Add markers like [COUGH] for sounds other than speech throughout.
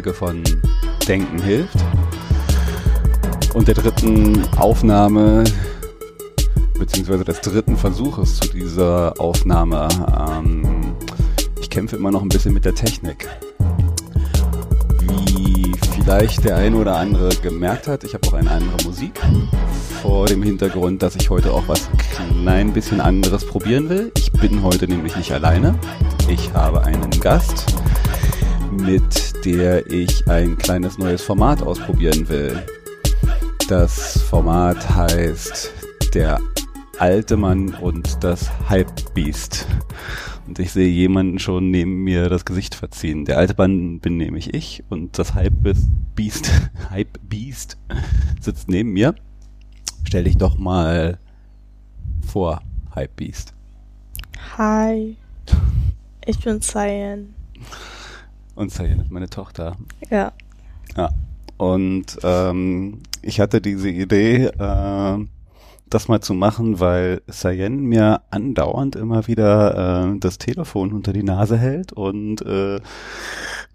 Folge von Denken hilft. Und der dritten Aufnahme, beziehungsweise des dritten Versuches zu dieser Aufnahme. Ähm, ich kämpfe immer noch ein bisschen mit der Technik. Wie vielleicht der eine oder andere gemerkt hat, ich habe auch eine andere Musik. Vor dem Hintergrund, dass ich heute auch was klein bisschen anderes probieren will. Ich bin heute nämlich nicht alleine. Ich habe einen Gast, mit der ich ein kleines neues Format ausprobieren will. Das Format heißt Der alte Mann und das Hype-Beast. Und ich sehe jemanden schon neben mir das Gesicht verziehen. Der alte Mann bin nämlich ich und das Hype-Beast, [LAUGHS] Hype-Beast sitzt neben mir. Stell dich doch mal vor, Hype-Beast. Hi, ich bin Cyan. Und Cyan ist meine Tochter. Ja. Ja. Und ähm, ich hatte diese Idee, äh, das mal zu machen, weil Cyan mir andauernd immer wieder äh, das Telefon unter die Nase hält und äh,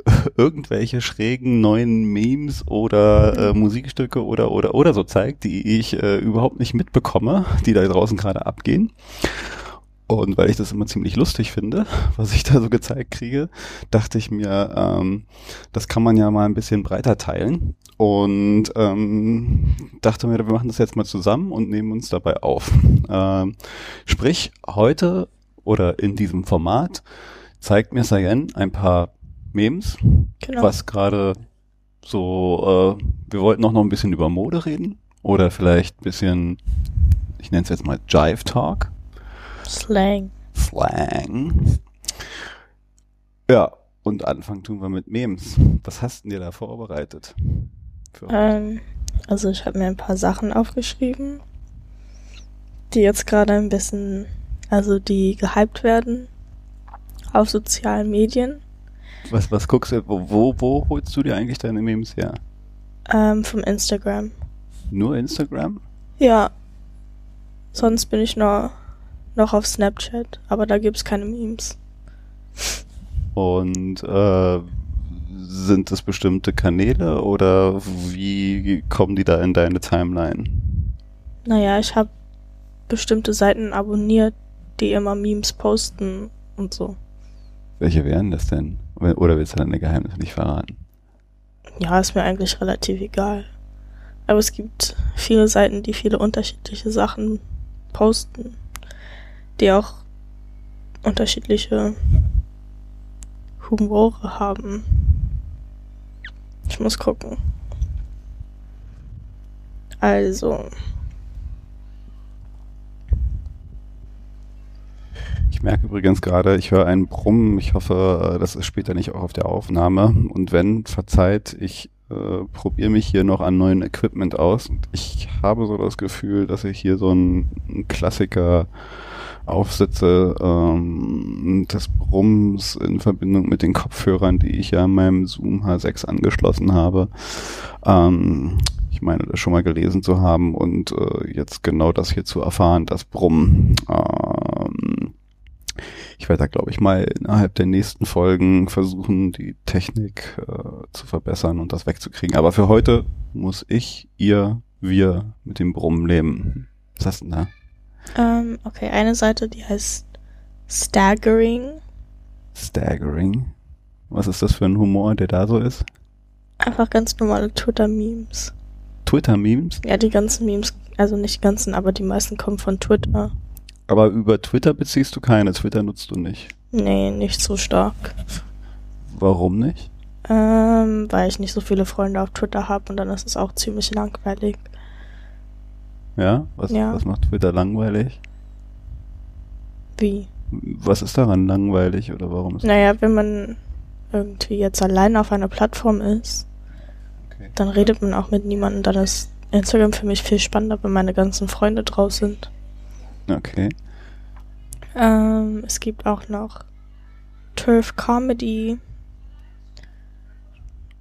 [LAUGHS] irgendwelche schrägen neuen Memes oder äh, Musikstücke oder oder oder so zeigt, die ich äh, überhaupt nicht mitbekomme, die da draußen gerade abgehen. Und weil ich das immer ziemlich lustig finde, [LAUGHS] was ich da so gezeigt kriege, dachte ich mir, ähm, das kann man ja mal ein bisschen breiter teilen. Und ähm, dachte mir, wir machen das jetzt mal zusammen und nehmen uns dabei auf. [LAUGHS] Ähm, sprich, heute oder in diesem Format zeigt mir Sayen ein paar Memes, Genau. was gerade so, äh, wir wollten auch noch ein bisschen über Mode reden oder vielleicht ein bisschen, ich nenne es jetzt mal Jive Talk. Slang. Slang. Ja, und Anfang tun wir mit Memes. Was hast denn dir da vorbereitet? Ähm, also ich habe mir ein paar Sachen aufgeschrieben, die jetzt gerade ein bisschen, also die gehypt werden auf sozialen Medien. was, was guckst du, wo, wo, wo holst du dir eigentlich deine Memes her? Ähm, vom Instagram. Nur Instagram? Ja. Sonst bin ich noch, noch auf Snapchat, aber da gibt's keine Memes. Und äh, sind es bestimmte Kanäle oder wie kommen die da in deine Timeline? Naja, ich habe bestimmte Seiten abonniert, die immer Memes posten und so. Welche wären das denn? Oder willst du deine Geheimnisse nicht verraten? Ja, ist mir eigentlich relativ egal. Aber es gibt viele Seiten, die viele unterschiedliche Sachen posten, die auch unterschiedliche Humore haben. Ich muss gucken. Also, Ich merke übrigens gerade, ich höre einen Brummen. Ich hoffe, das ist später nicht auch auf der Aufnahme. Und wenn, verzeiht, ich äh, probiere mich hier noch an neuen Equipment aus. Ich habe so das Gefühl, dass ich hier so einen Klassiker aufsetze ähm, des Brummens in Verbindung mit den Kopfhörern, die ich ja an meinem Zoom H6 angeschlossen habe. Ähm, ich meine, das schon mal gelesen zu haben und äh, jetzt genau das hier zu erfahren, das Brummen. Ähm, ich werde da, glaube ich, mal innerhalb der nächsten Folgen versuchen, die Technik äh, zu verbessern und das wegzukriegen. Aber für heute muss ich, ihr, wir mit dem Brummen leben. Was hast denn da? Ähm, okay, eine Seite, die heißt Staggering. Staggering. Was ist das für ein Humor, der da so ist? Einfach ganz normale Twitter-Memes. Twitter-Memes? Ja, die ganzen Memes, also nicht die ganzen, aber die meisten kommen von Twitter. Aber über Twitter beziehst du keine. Twitter nutzt du nicht. Nee, nicht so stark. Warum nicht? Ähm, weil ich nicht so viele Freunde auf Twitter habe und dann ist es auch ziemlich langweilig. Ja? Was, Ja. was macht Twitter langweilig? Wie? Was ist daran langweilig oder warum ist Naja, wenn man irgendwie jetzt allein auf einer Plattform ist, Okay. dann redet man auch mit niemandem. Dann ist Instagram für mich viel spannender, wenn meine ganzen Freunde draus sind. Okay. Ähm, es gibt auch noch Turf Comedy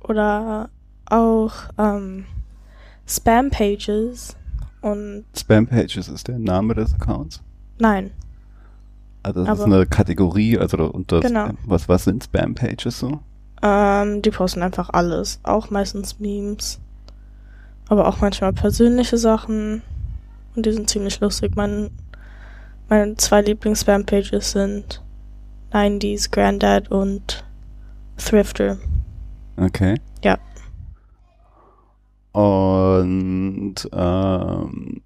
oder auch ähm, Spam Pages und Spam Pages ist der Name des Accounts. nein, Also das ist Aber- eine Kategorie, also unter Genau. was, was sind Spam-Pages so? Ähm, die posten einfach alles. Auch meistens Memes. Aber auch manchmal persönliche Sachen. Und die sind ziemlich lustig. Mein, meine zwei Lieblings-Spam-Pages sind 90s Granddad und Thrifter. Okay. Ja. Und ähm,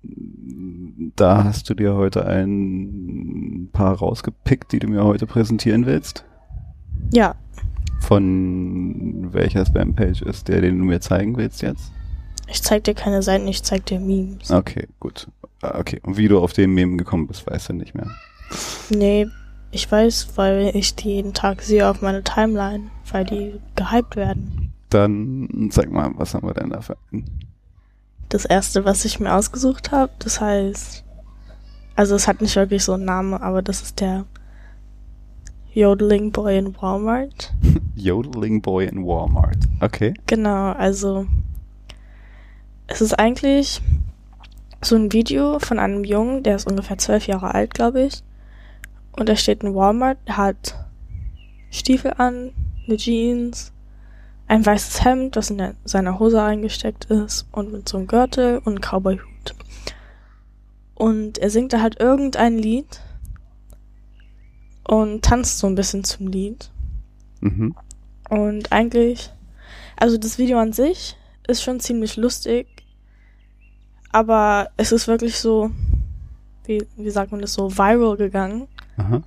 da hast du dir heute ein paar rausgepickt, die du mir heute präsentieren willst. Ja, Von welcher Spam-Page ist der, den du mir zeigen willst jetzt? ich zeig dir keine Seiten, ich zeig dir Memes. Okay, gut. Ah, Okay, und wie du auf den Meme gekommen bist, weißt du nicht mehr. Nee, ich weiß, weil ich die jeden Tag sehe auf meiner Timeline, weil die gehypt werden. Dann sag mal, was haben wir denn da für einen? Das erste, was ich mir ausgesucht habe, das heißt, also es hat nicht wirklich so einen Namen, aber das ist der Yodeling Boy in Walmart. [LAUGHS] Yodeling Boy in Walmart. Okay. Genau, also es ist eigentlich so ein Video von einem Jungen, der ist ungefähr zwölf Jahre alt, glaube ich. Und er steht in Walmart, hat Stiefel an, eine Jeans, ein weißes Hemd, das in seiner Hose eingesteckt ist und mit so einem Gürtel und einem Cowboy-Hut. Und er singt da halt irgendein Lied und tanzt so ein bisschen zum Lied. Mhm. Und eigentlich, also das Video an sich ist schon ziemlich lustig, aber es ist wirklich so, wie, wie sagt man das so, viral gegangen, Aha.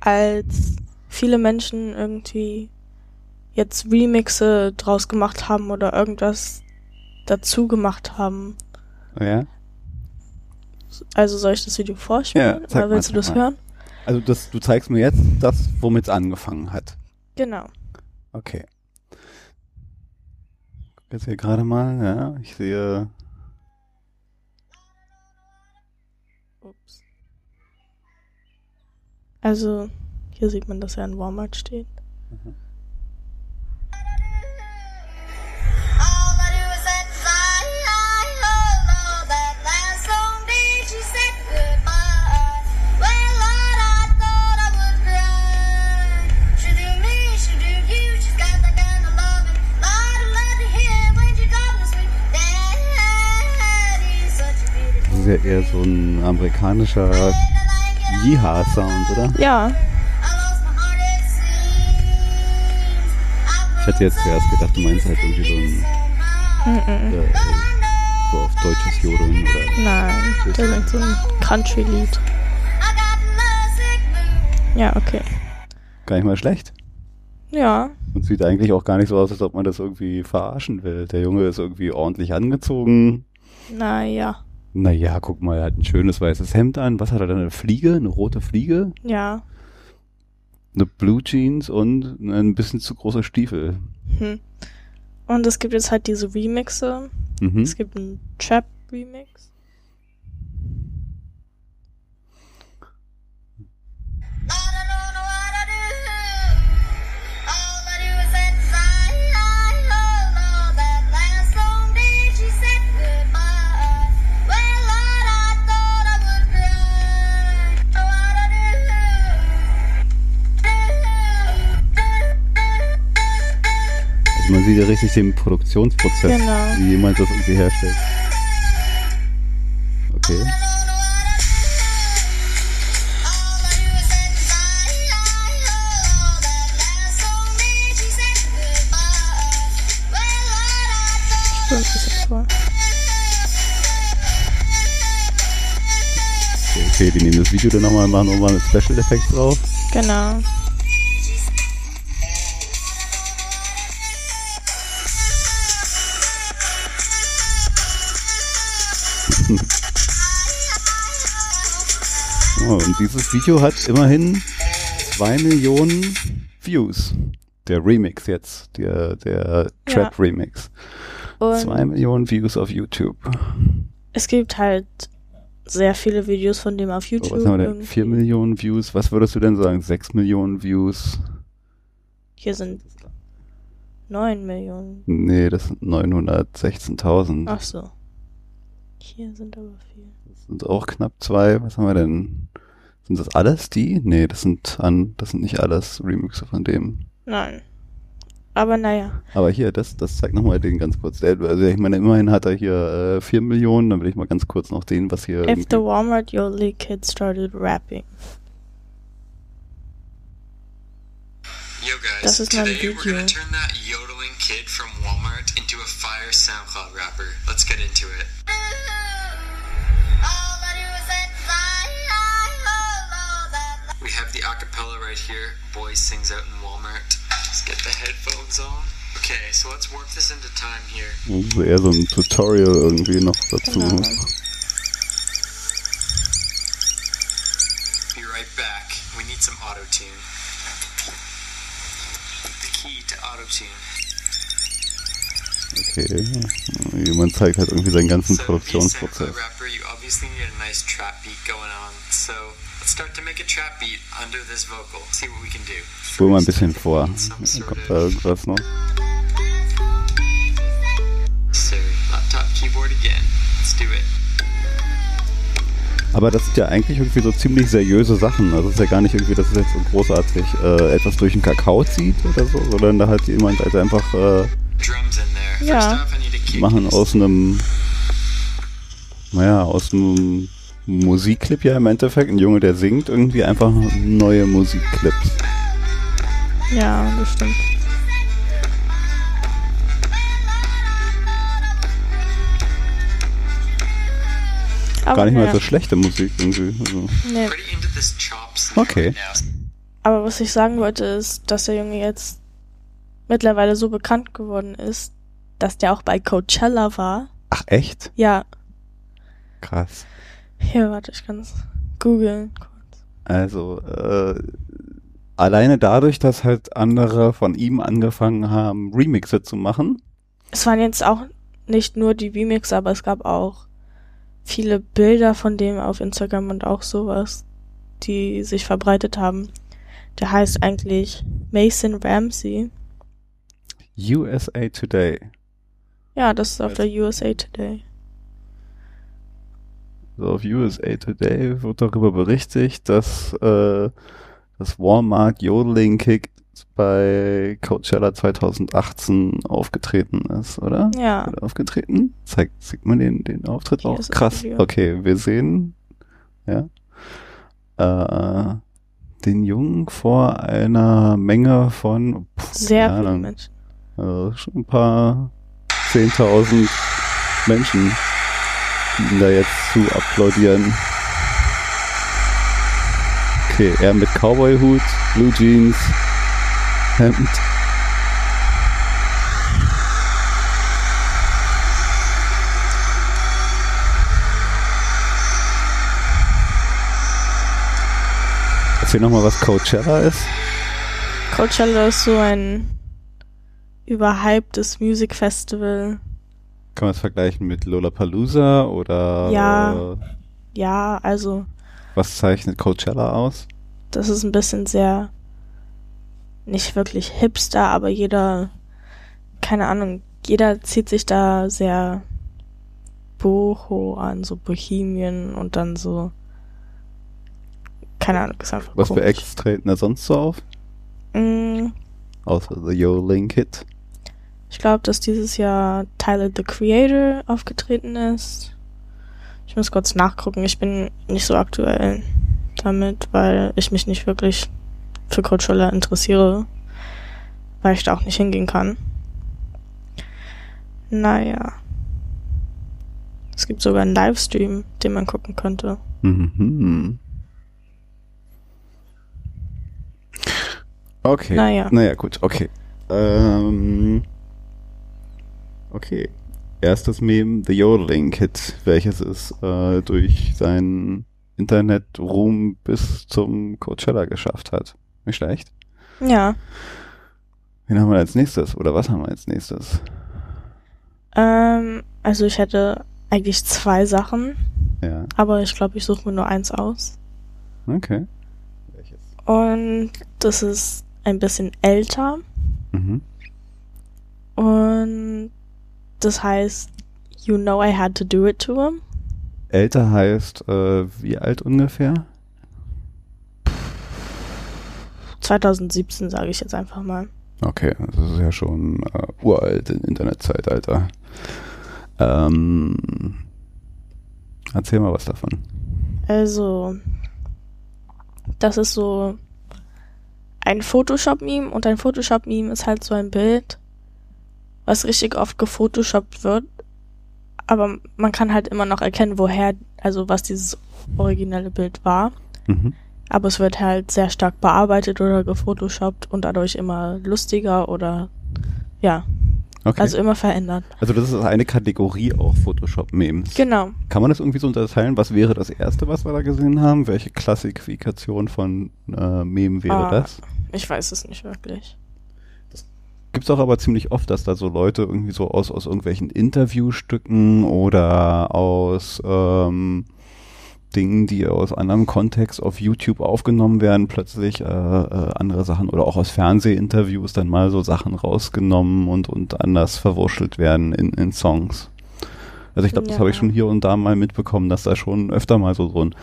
als viele Menschen irgendwie jetzt Remixe draus gemacht haben oder irgendwas dazu gemacht haben. Ja. Also soll ich das Video vorspielen? Ja, oder willst mal, du das mal. hören? Also das, du zeigst mir jetzt das, womit es angefangen hat. Genau. Okay. Guck jetzt hier gerade mal, ja. Ich sehe. Ups. Also, hier sieht man, dass er in Walmart steht. All ja eher so ein amerikanischer Yeehaw-Sound, oder? Ja. Ich hatte jetzt zuerst gedacht, du meinst halt irgendwie so ein mm äh, so auf deutsches Jodeln oder. nein, singt so ein Country-Lied. Ja, okay. Gar nicht mal schlecht. Ja, Und sieht eigentlich auch gar nicht so aus, als ob man das irgendwie verarschen will. Der Junge ist irgendwie ordentlich angezogen. naja, Naja, guck mal, er hat ein schönes weißes Hemd an. Was hat er da? Eine Fliege? Eine rote Fliege? ja. Eine Blue Jeans und ein bisschen zu großer Stiefel. Hm. Und es gibt jetzt halt diese Remixe. Mhm. Es gibt einen Trap-Remix. Sieht ja richtig den Produktionsprozess, Genau. wie jemand das irgendwie herstellt. Okay. So ein bisschen vor. Okay, die nehmen das Video dann nochmal, machen nochmal mit Special Effects drauf. Genau. Und dieses Video hat immerhin zwei Millionen Views. Der Remix jetzt, der, der Trap Remix. Zwei Und Millionen Views auf YouTube. es gibt halt sehr viele Videos von dem auf YouTube. was haben wir denn? irgendwie. Vier Millionen Views? Was würdest du denn sagen? Sechs Millionen Views? Hier sind neun Millionen. Nee, das sind 916.000. Ach so. Hier sind aber viel. Das sind auch knapp zwei. Was haben wir denn? Sind das alles die? Nee, das sind an, das sind nicht alles Remixe von dem. Nein. Aber naja. Aber hier, das, das zeigt nochmal den ganz kurz. Der, also ich meine, immerhin hat er hier äh, 4 Millionen, dann will ich mal ganz kurz noch den, was hier. If the Walmart Yodely kid started rapping. Yo guys, Das ist mein today we're gonna turn that yodeling kid from Walmart into a fire SoundCloud rapper. Let's get into it. We have the acapella right here. Boy sings out in Walmart. Just get the headphones on. Okay, so let's work this into time here. Also eher so ein Tutorial irgendwie noch dazu. Genau. Be right back. We need some auto tune. The key to auto tune. Okay. Jemand zeigt halt irgendwie seinen ganzen So, Produktionsprozess. SoundCloud rapper, you obviously need a nice trap beat going on. So let's start to make a trap beat under this vocal. See what we can do. Spul mal ein bisschen vor. we need some Da sort kommt da irgendwas noch. Sorry, laptop keyboard again. Let's do it. Aber das sind ja eigentlich irgendwie so ziemlich seriöse Sachen. Also es ist ja gar nicht irgendwie, dass es jetzt so großartig äh, etwas durch den Kakao zieht oder so, sondern da hat jemand halt einfach äh, Drums in there. Ja. First off, I need a kick. machen aus einem, naja, aus einem Musikclip ja im Endeffekt, ein Junge, der singt, irgendwie einfach neue Musikclips. Ja, das stimmt. Gar nicht mal naja. so schlechte Musik irgendwie. Also. Nee. Okay. Aber was ich sagen wollte, ist, dass der Junge jetzt mittlerweile so bekannt geworden ist, dass der auch bei Coachella war. Ach echt? Ja, Krass. Hier, warte, ich kann es googeln. Also, äh, alleine dadurch, dass halt andere von ihm angefangen haben, Remixe zu machen. Es waren jetzt auch nicht nur die Remix, aber es gab auch viele Bilder von dem auf Instagram und auch sowas, die sich verbreitet haben. Der heißt eigentlich Mason Ramsey. USA Today. Ja, das ist auf der USA Today. So auf USA Today wird darüber berichtet, dass äh, das Walmart Yodeling Kick bei Coachella 2018 aufgetreten ist, oder? Ja, Oder aufgetreten? Zeigt, sieht man den, den Auftritt Hier auch? Krass. Okay, wir sehen, ja, äh, den Jungen vor einer Menge von pff, sehr keine viele Ahnung, Menschen. also schon ein paar zehntausend Menschen, die ihm da jetzt zu applaudieren. Okay, er mit Cowboy-Hut, Blue Jeans, Hemd. Erzähl nochmal, was Coachella ist. Coachella ist so ein überhyptes Music Festival. Kann man es vergleichen mit Lollapalooza oder Ja. äh, Ja, also was zeichnet Coachella aus? das ist ein bisschen sehr nicht wirklich hipster, aber jeder, keine Ahnung, jeder zieht sich da sehr boho an, so Bohemian und dann so, keine Ahnung, ist einfach Was für komisch. Acts treten da sonst so auf? Mm, Außer The Yo Link Hit. Ich glaube, dass dieses Jahr Tyler the Creator aufgetreten ist. Ich muss kurz nachgucken. Ich bin nicht so aktuell damit, weil ich mich nicht wirklich für Coachella interessiere, weil ich da auch nicht hingehen kann. Naja. Es gibt sogar einen Livestream, den man gucken könnte. Mhm. Okay. Naja. Naja, gut, okay. Ähm, okay. Erstes Meme, The Yodeling Kid, welches es äh, durch seinen Internetruhm bis zum Coachella geschafft hat. Nicht schlecht. Ja. Wen haben wir als nächstes? Oder was haben wir als nächstes? Ähm, also ich hätte eigentlich zwei Sachen, Ja, aber ich glaube, ich suche mir nur eins aus. okay. Welches? Und das ist ein bisschen älter. Mhm. Und das heißt, You Know I Had to Do It to Him. Älter heißt, äh, wie alt ungefähr? 2017 sage ich jetzt einfach mal. Okay, das ist ja schon äh, uralt im Internetzeitalter. Ähm, erzähl mal was davon. Also, das ist so ein Photoshop-Meme und ein Photoshop-Meme ist halt so ein Bild, was richtig oft gefotoshoppt wird, aber man kann halt immer noch erkennen, woher, also was dieses originelle Bild war. Mhm. Aber es wird halt sehr stark bearbeitet oder gefotoshoppt und dadurch immer lustiger oder ja, Okay. also immer verändert. Also das ist eine Kategorie auch Photoshop-Memes. Genau. Kann man das irgendwie so unterteilen? Was wäre das erste, was wir da gesehen haben? Welche Klassifikation von äh, Meme wäre Ah. das? Ich weiß es nicht wirklich. Gibt's auch aber ziemlich oft, dass da so Leute irgendwie so aus, aus irgendwelchen Interviewstücken oder aus ähm, Dingen, die aus anderem Kontext auf YouTube aufgenommen werden, plötzlich äh, äh, andere Sachen oder auch aus Fernsehinterviews dann mal so Sachen rausgenommen und, und anders verwurschtelt werden in, in Songs. Also ich glaube, das Ja. habe ich schon hier und da mal mitbekommen, dass da schon öfter mal so, so ein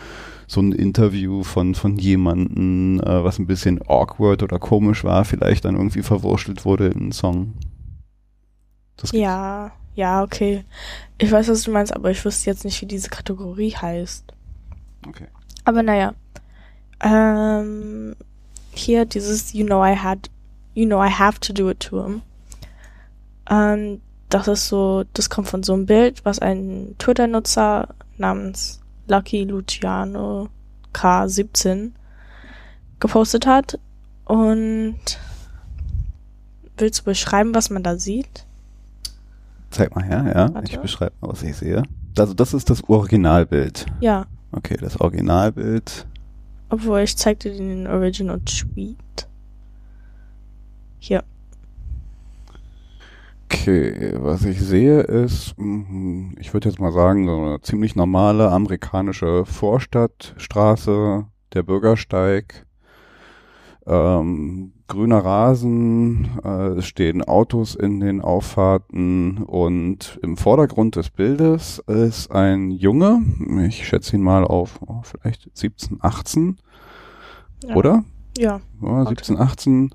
so ein Interview von, von jemanden, äh, was ein bisschen awkward oder komisch war, vielleicht dann irgendwie verwurschtelt wurde in einen Song. Ja, ja, okay. Ich weiß, was du meinst, aber ich wüsste jetzt nicht, wie diese Kategorie heißt. Okay. Aber naja. Ähm, hier dieses You know I had, you know I have to do it to him. Ähm, das ist so, das kommt von so einem Bild, was ein Twitter-Nutzer namens Lucky Luciano K17 gepostet hat. Und willst du beschreiben, was man da sieht? Zeig mal her, ja. Warte. Ich beschreibe mal, was ich sehe. Also das ist das Originalbild. Ja, Okay, das Originalbild. obwohl ich zeigte dir den Original Tweet. Hier. Okay, was ich sehe ist, mhm, ich würde jetzt mal sagen, so eine ziemlich normale amerikanische Vorstadtstraße, der Bürgersteig, ähm, grüner Rasen, äh, es stehen Autos in den Auffahrten und im Vordergrund des Bildes ist ein Junge, ich schätze ihn mal auf oh, vielleicht 17, 18, Ja. oder? Ja. ja, 17, 18,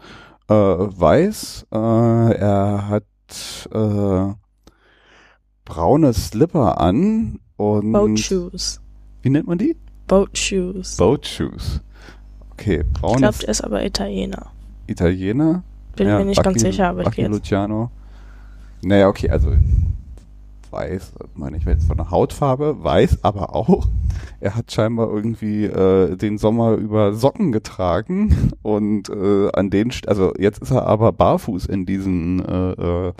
äh, weiß. Äh, er hat äh, braune Slipper an und Boat Shoes. wie nennt man die? Boat Shoes. Boat Shoes. Okay, ich braune glaube, der ist aber Italiener. Italiener. Bin mir nicht ganz sicher, aber ich Lucky gehe jetzt. Luciano. Naja, okay, also weiß, meine ich jetzt von der Hautfarbe, weiß, aber auch, [LAUGHS] er hat scheinbar irgendwie äh, den Sommer über Socken getragen und äh, an den, also jetzt ist er aber barfuß in diesen äh, äh,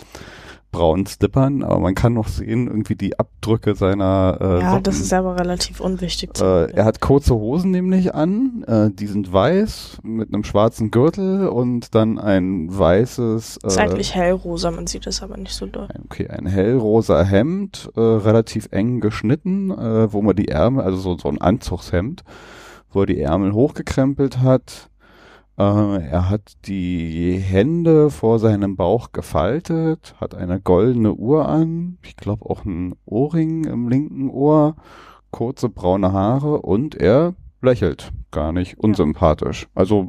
braunen Slippern, aber man kann noch sehen irgendwie die Abdrücke seiner äh, Ja, Socken. das ist aber relativ unwichtig Äh, er hat kurze Hosen nämlich an, äh, die sind weiß mit einem schwarzen Gürtel und dann ein weißes, ist äh, eigentlich hellrosa, man sieht es aber nicht so doll. okay, ein hellrosa Hemd, äh, relativ eng geschnitten, äh, wo man die Ärmel, also so, so ein Anzugshemd, wo er die Ärmel hochgekrempelt hat. Äh, er hat die Hände vor seinem Bauch gefaltet, hat eine goldene Uhr an, ich glaube auch ein Ohrring im linken Ohr, kurze braune Haare und er lächelt. Gar nicht unsympathisch. Also,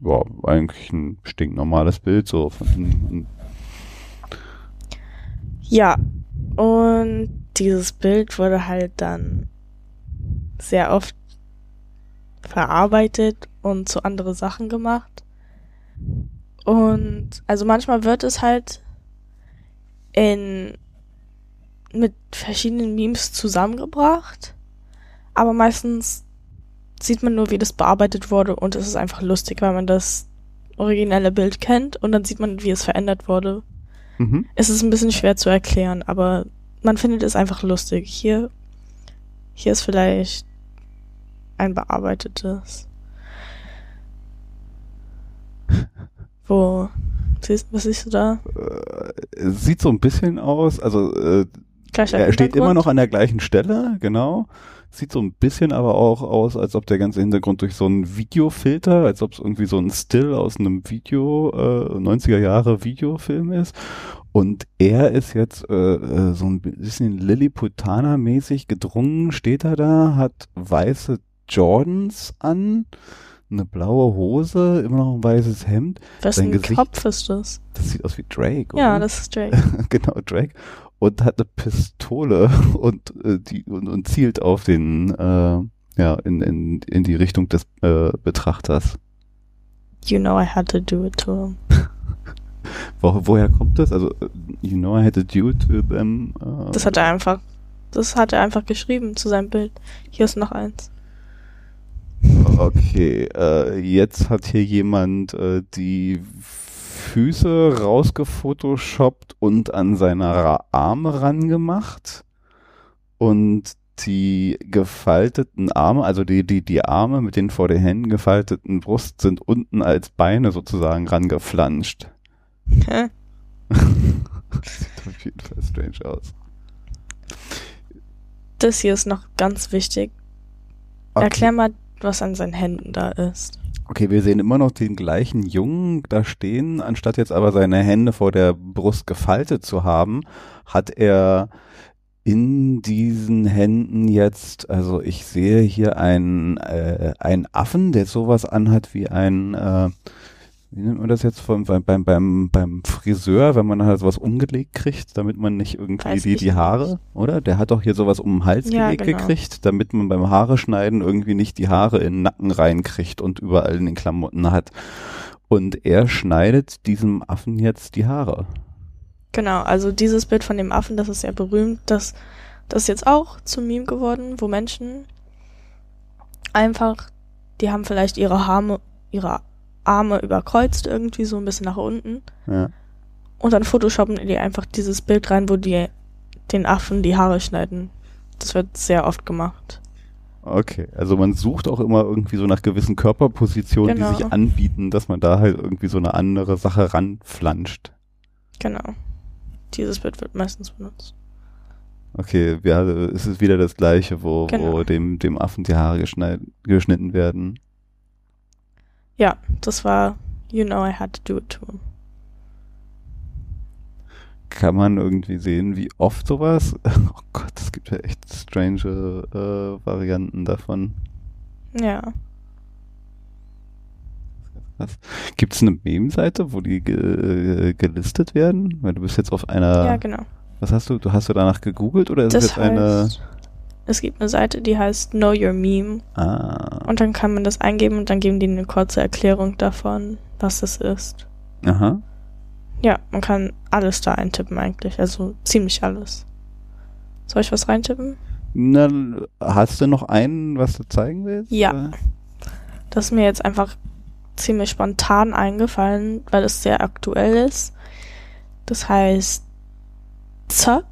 ja, eigentlich ein stinknormales Bild so. Ja, und dieses Bild wurde halt dann sehr oft verarbeitet und zu andere Sachen gemacht. Und also manchmal wird es halt in mit verschiedenen Memes zusammengebracht, aber meistens sieht man nur, wie das bearbeitet wurde und es ist einfach lustig, weil man das originelle Bild kennt und dann sieht man, wie es verändert wurde. Mhm. Es ist ein bisschen schwer zu erklären, aber man findet es einfach lustig. Hier, hier ist vielleicht ein bearbeitetes. Wo, siehst, was siehst du da? Äh, sieht so ein bisschen aus, also äh, er steht immer noch an der gleichen Stelle, genau. Sieht so ein bisschen aber auch aus, als ob der ganze Hintergrund durch so einen Videofilter, als ob es irgendwie so ein Still aus einem Video, äh, 90er Jahre Videofilm ist. Und er ist jetzt äh, äh, so ein bisschen Lilliputaner-mäßig gedrungen, steht er da, hat weiße Jordans an, eine blaue Hose, immer noch ein weißes Hemd. Wessen Sein Gesicht- Kopf ist das? Das sieht aus wie Drake, Ja, oder? das ist Drake. [LAUGHS] genau, Drake. Und hat eine Pistole [LAUGHS] und, äh, die, und, und zielt auf den, äh, ja, in, in, in die Richtung des äh, Betrachters. You know I had to do it to him. [LAUGHS] Wo, woher kommt das? Also, äh, you know I had to do to them. Äh, Das hat er einfach, das hat er einfach geschrieben zu seinem Bild. Hier ist noch eins. Okay, äh, jetzt hat hier jemand äh, die Füße rausgefotoshoppt und an seine Ra- Arme rangemacht und die gefalteten Arme, also die, die, die Arme mit den vor den Händen gefalteten Brust sind unten als Beine sozusagen rangeflanscht. Hä? [LAUGHS] Sieht auf jeden Fall strange aus. Das hier ist noch ganz wichtig. Okay. Erklär mal, was an seinen Händen da ist. Okay, wir sehen immer noch den gleichen Jungen da stehen, anstatt jetzt aber seine Hände vor der Brust gefaltet zu haben, hat er in diesen Händen jetzt, also ich sehe hier einen, äh, einen Affen, der sowas anhat wie ein, äh, wie nennt man das jetzt vom, beim, beim, beim, Friseur, wenn man halt sowas umgelegt kriegt, damit man nicht irgendwie Weiß die, die Haare, nicht. oder? Der hat doch hier sowas um den Hals Ja, gelegt genau. gekriegt, damit man beim Haare schneiden irgendwie nicht die Haare in den Nacken reinkriegt und überall in den Klamotten hat. Und er schneidet diesem Affen jetzt die Haare. Genau, also dieses Bild von dem Affen, das ist sehr berühmt. Das, das ist jetzt auch zum Meme geworden, wo Menschen einfach, die haben vielleicht ihre Arme, ihre Arme überkreuzt irgendwie so ein bisschen nach unten Ja. und dann photoshoppen die einfach dieses Bild rein, wo die den Affen die Haare schneiden. Das wird sehr oft gemacht. Okay, also man sucht auch immer irgendwie so nach gewissen Körperpositionen, Genau. die sich anbieten, dass man da halt irgendwie so eine andere Sache ranflanscht. Genau. Dieses Bild wird meistens benutzt. Okay, ja, es ist wieder das gleiche, wo, wo Genau. dem, dem Affen die Haare geschnitten werden. Ja, das war You Know I Had to Do It to Him. Kann man irgendwie sehen, wie oft sowas? [LAUGHS] Oh Gott, es gibt ja echt strange äh, Varianten davon. Ja. Gibt es eine Meme-Seite, wo die ge äh, gelistet werden? Weil du bist jetzt auf einer. ja, genau. Was hast du? Du hast du danach gegoogelt oder ist Das es jetzt eine? Es gibt eine Seite, die heißt Know Your Meme Ah, und dann kann man das eingeben und dann geben die eine kurze Erklärung davon, was das ist. aha. Ja, man kann alles da eintippen eigentlich, also ziemlich alles. Soll ich was reintippen? Na, hast du noch einen, was du zeigen willst? Ja. Oder? Das ist mir jetzt einfach ziemlich spontan eingefallen, weil es sehr aktuell ist. Das heißt Zuck.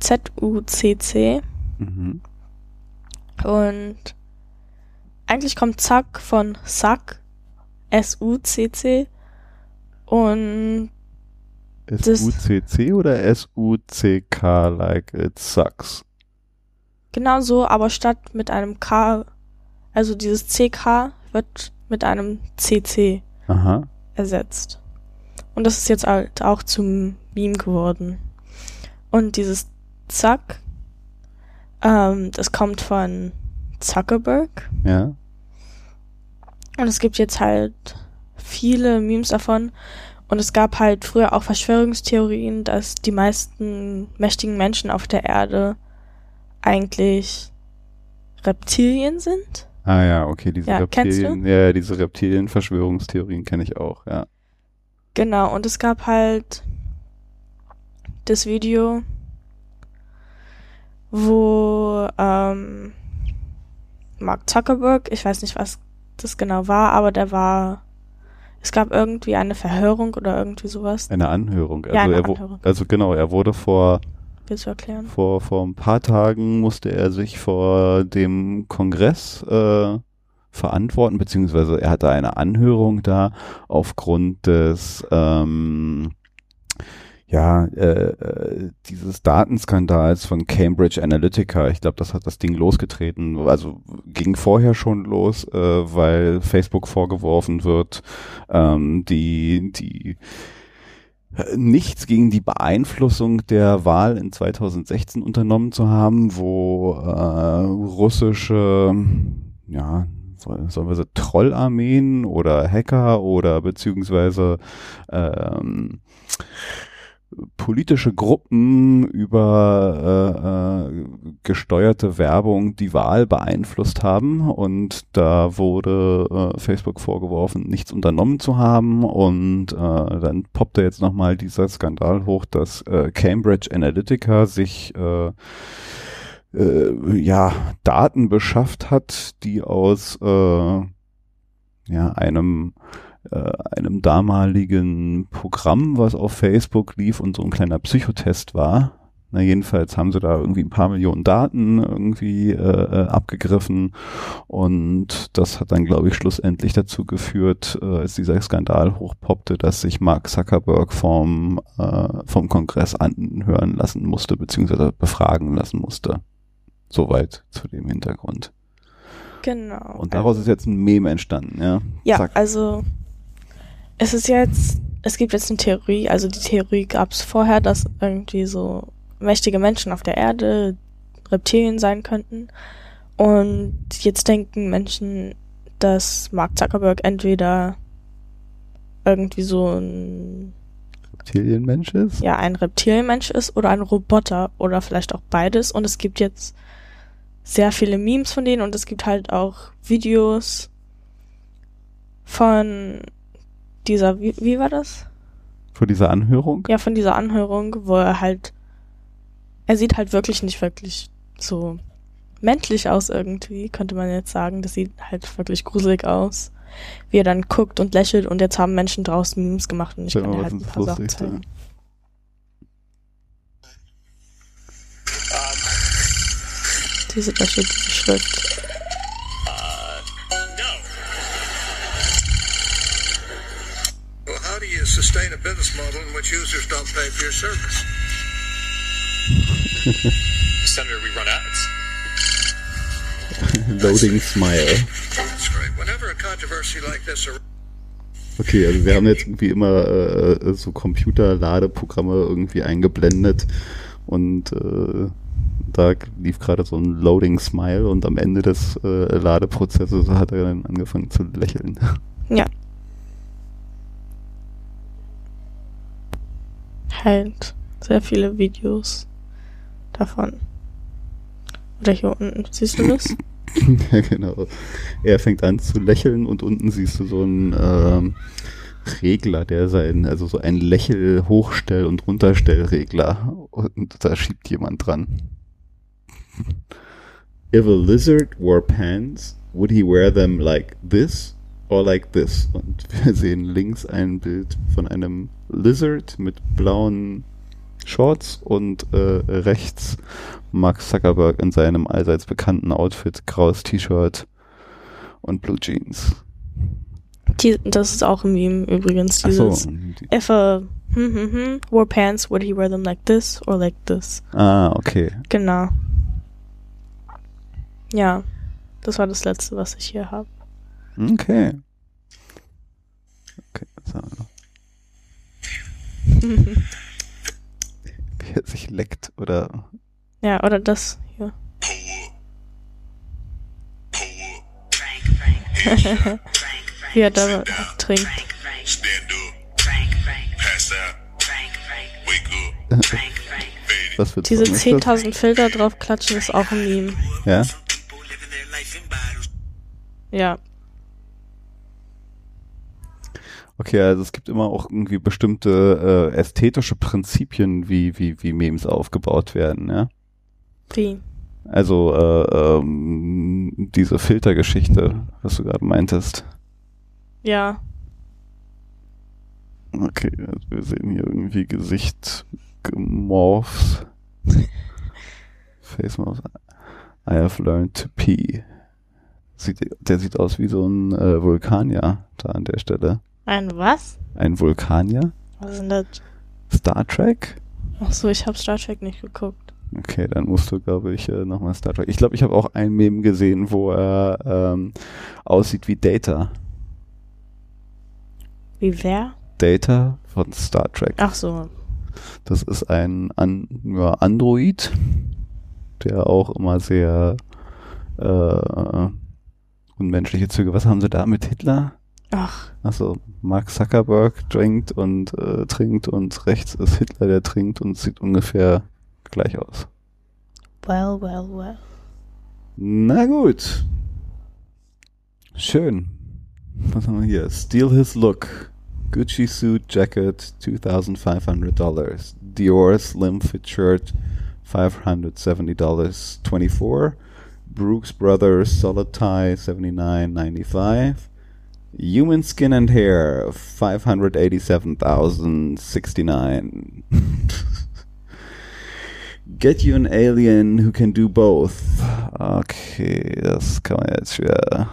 Z-U-C-C. Mhm. Und eigentlich kommt Zack von Suck. S-U-C-C. Und S-U-C-C oder S-U-C-K, like it sucks? genau so, aber statt mit einem K, also dieses CK wird mit einem CC Aha. ersetzt. Und das ist jetzt halt auch zum Meme geworden. Und dieses Zack, ähm, das kommt von Zuckerberg. Ja. Und es gibt jetzt halt viele Memes davon. Und es gab halt früher auch Verschwörungstheorien, dass die meisten mächtigen Menschen auf der Erde eigentlich Reptilien sind. Ah ja, okay, diese Ja? Reptilien, ja, diese Reptilien-Verschwörungstheorien kenne ich auch, ja. Genau, und es gab halt das Video, wo ähm, Mark Zuckerberg, ich weiß nicht, was das genau war, aber der war, es gab irgendwie eine Verhörung oder irgendwie sowas. Eine Anhörung. Also, Ja, eine er Anhörung. also genau, er wurde vor, Willst du erklären? vor, vor ein paar Tagen musste er sich vor dem Kongress äh, verantworten, beziehungsweise er hatte eine Anhörung da aufgrund des ähm, ja, äh, äh, dieses Datenskandals von Cambridge Analytica, ich glaube, das hat das Ding losgetreten, also ging vorher schon los, äh, weil Facebook vorgeworfen wird, ähm, die, die äh, nichts gegen die Beeinflussung der Wahl in 2016 unternommen zu haben, wo äh, russische ja, soll- sollen wir so Trollarmeen oder Hacker oder beziehungsweise ähm, politische Gruppen über äh, äh, gesteuerte Werbung die Wahl beeinflusst haben und da wurde äh, Facebook vorgeworfen, nichts unternommen zu haben und äh, dann poppte jetzt nochmal dieser Skandal hoch, dass äh, Cambridge Analytica sich äh, äh, ja, Daten beschafft hat, die aus äh, ja, einem äh, einem damaligen Programm, was auf Facebook lief und so ein kleiner Psychotest war. Na, jedenfalls haben sie da irgendwie ein paar Millionen Daten irgendwie äh, äh, abgegriffen und das hat dann, glaube ich, schlussendlich dazu geführt, äh, als dieser Skandal hochpoppte, dass sich Mark Zuckerberg vom, äh, vom Kongress anhören lassen musste, beziehungsweise befragen lassen musste. Soweit zu dem Hintergrund. Genau. Und daraus ist jetzt ein Meme entstanden, ja. Ja, Zack. also es ist jetzt, es gibt jetzt eine Theorie, also die Theorie gab es vorher, dass irgendwie so mächtige Menschen auf der Erde Reptilien sein könnten. Und jetzt denken Menschen, dass Mark Zuckerberg entweder irgendwie so ein, Reptilienmensch ist? ja, ein Reptilienmensch ist oder ein Roboter oder vielleicht auch beides. Und es gibt jetzt sehr viele Memes von denen und es gibt halt auch Videos von dieser, wie, wie war das? Vor dieser Anhörung? Ja, von dieser Anhörung, wo er halt, er sieht halt wirklich nicht wirklich so menschlich aus irgendwie, könnte man jetzt sagen. Das sieht halt wirklich gruselig aus. Wie er dann guckt und lächelt und jetzt haben Menschen draußen Memes gemacht und ich Sag kann dir halt ein paar Sachen zeigen. Diese, steht diese Schrift. Sustain a business model in which users don't pay for your service? [LAUGHS] Senator, we run ads. [LAUGHS] Loading Smile. That's great. Whenever a controversy like this arises, Okay, also wir haben jetzt irgendwie immer äh, so Computerladeprogramme irgendwie eingeblendet und äh, da lief gerade so ein Loading Smile und am Ende des äh, Ladeprozesses hat er dann angefangen zu lächeln. Ja. Halt sehr viele Videos davon. Oder hier unten, siehst du das? [LAUGHS] ja, genau. Er fängt an zu lächeln und unten siehst du so einen ähm, Regler, der sein, also so ein Lächel-Hochstell- und Runterstellregler und da schiebt jemand dran. If a lizard wore pants, would he wear them like this or like this? Und wir sehen links ein Bild von einem Lizard mit blauen Shorts und äh, rechts Mark Zuckerberg in seinem allseits bekannten Outfit, graues T-Shirt und Blue Jeans. Die, das ist auch ein Meme übrigens, Ach so. dieses. If a hm, hm, hm, wore pants, would he wear them like this or like this? Ah, okay. Genau. Ja, das war das letzte, was ich hier habe. Okay. Okay, was haben wir noch? [LAUGHS] Wie er sich leckt oder ja, oder das hier. [LAUGHS] Wie er da trinkt. [LAUGHS] was für Diese Song ist das? 10.000 Filter drauf klatschen ist auch ein Meme. Ja? Ja, Okay, also es gibt immer auch irgendwie bestimmte äh, ästhetische Prinzipien, wie, wie, wie Memes aufgebaut werden, ja. wie? Also äh, ähm, diese Filtergeschichte, was du gerade meintest. Ja, Okay, also wir sehen hier irgendwie Gesicht gemorphs. [LAUGHS] Face Morphs. I have learned to pee. Sieht, der sieht aus wie so ein äh, Vulkanier da an der Stelle. Ein was? Ein Vulkanier? Was ist denn das? Star Trek? Ach so, ich habe Star Trek nicht geguckt. Okay, dann musst du, glaube ich, äh, nochmal Star Trek. Ich glaube, ich habe auch ein Meme gesehen, wo er ähm, aussieht wie Data. Wie wer? Data von Star Trek. Ach so, Das ist ein An ja, Android, der auch immer sehr äh, unmenschliche Züge. Was haben sie da mit Hitler? Ach, Achso, Mark Zuckerberg trinkt und äh, trinkt und rechts ist Hitler, der trinkt und sieht ungefähr gleich aus. well, well, well. Na gut. Schön. Was haben wir hier? Steal his look. Gucci suit jacket, $2,500. Dior slim fit shirt, $570. 24. Brooks Brothers solid tie, $79.95. Human skin and hair, 587,069. [LAUGHS] Get you an alien who can do both. Okay, das kann man jetzt schwer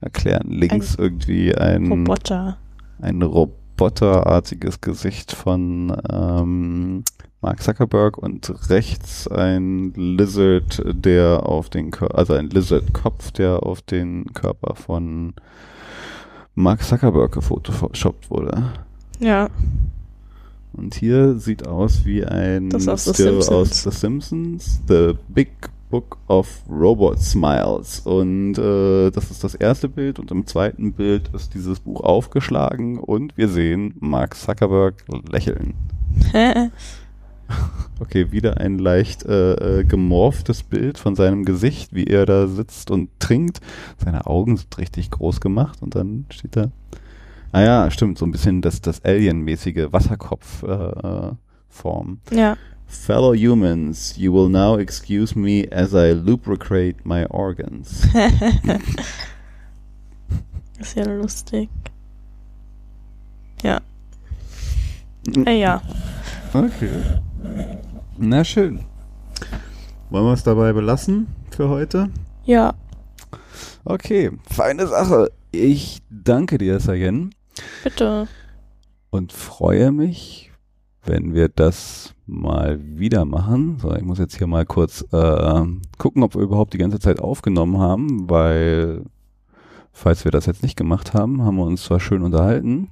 erklären. Links irgendwie ein, Roboter. ein roboterartiges Gesicht von ähm, Mark Zuckerberg und rechts ein Lizard, der auf den Kör also ein Lizard-Kopf, der auf den Körper von Mark Zuckerberg gefotoshoppt wurde. Ja, Und hier sieht aus wie ein Das aus The Still Simpsons. aus The Simpsons, The Big Book of Robot Smiles. Und äh, das ist das erste Bild und im zweiten Bild ist dieses Buch aufgeschlagen und wir sehen Mark Zuckerberg lächeln. [LAUGHS] [LAUGHS] [LAUGHS] Okay, wieder ein leicht äh, äh, gemorphtes Bild von seinem Gesicht, wie er da sitzt und trinkt. Seine Augen sind richtig groß gemacht und dann steht da. Ah ja, stimmt, so ein bisschen das, das Alien-mäßige Wasserkopf-Form. Äh, Form. ja. Fellow humans, you will now excuse me as I lubricate my organs. [LAUGHS] Ist ja lustig. Ja. Äh, ja. Okay. Na schön. Wollen wir es dabei belassen für heute? Ja. Okay, feine Sache. Ich danke dir, Sayen, Bitte. und freue mich, wenn wir das mal wieder machen. So, ich muss jetzt hier mal kurz äh, gucken, ob wir überhaupt die ganze Zeit aufgenommen haben, weil falls wir das jetzt nicht gemacht haben, haben wir uns zwar schön unterhalten,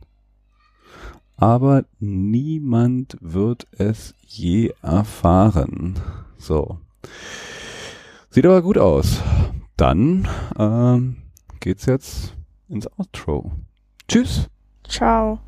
aber niemand wird es je erfahren. So. Sieht aber gut aus. Dann ähm, geht's jetzt ins Outro. Tschüss. Ciao.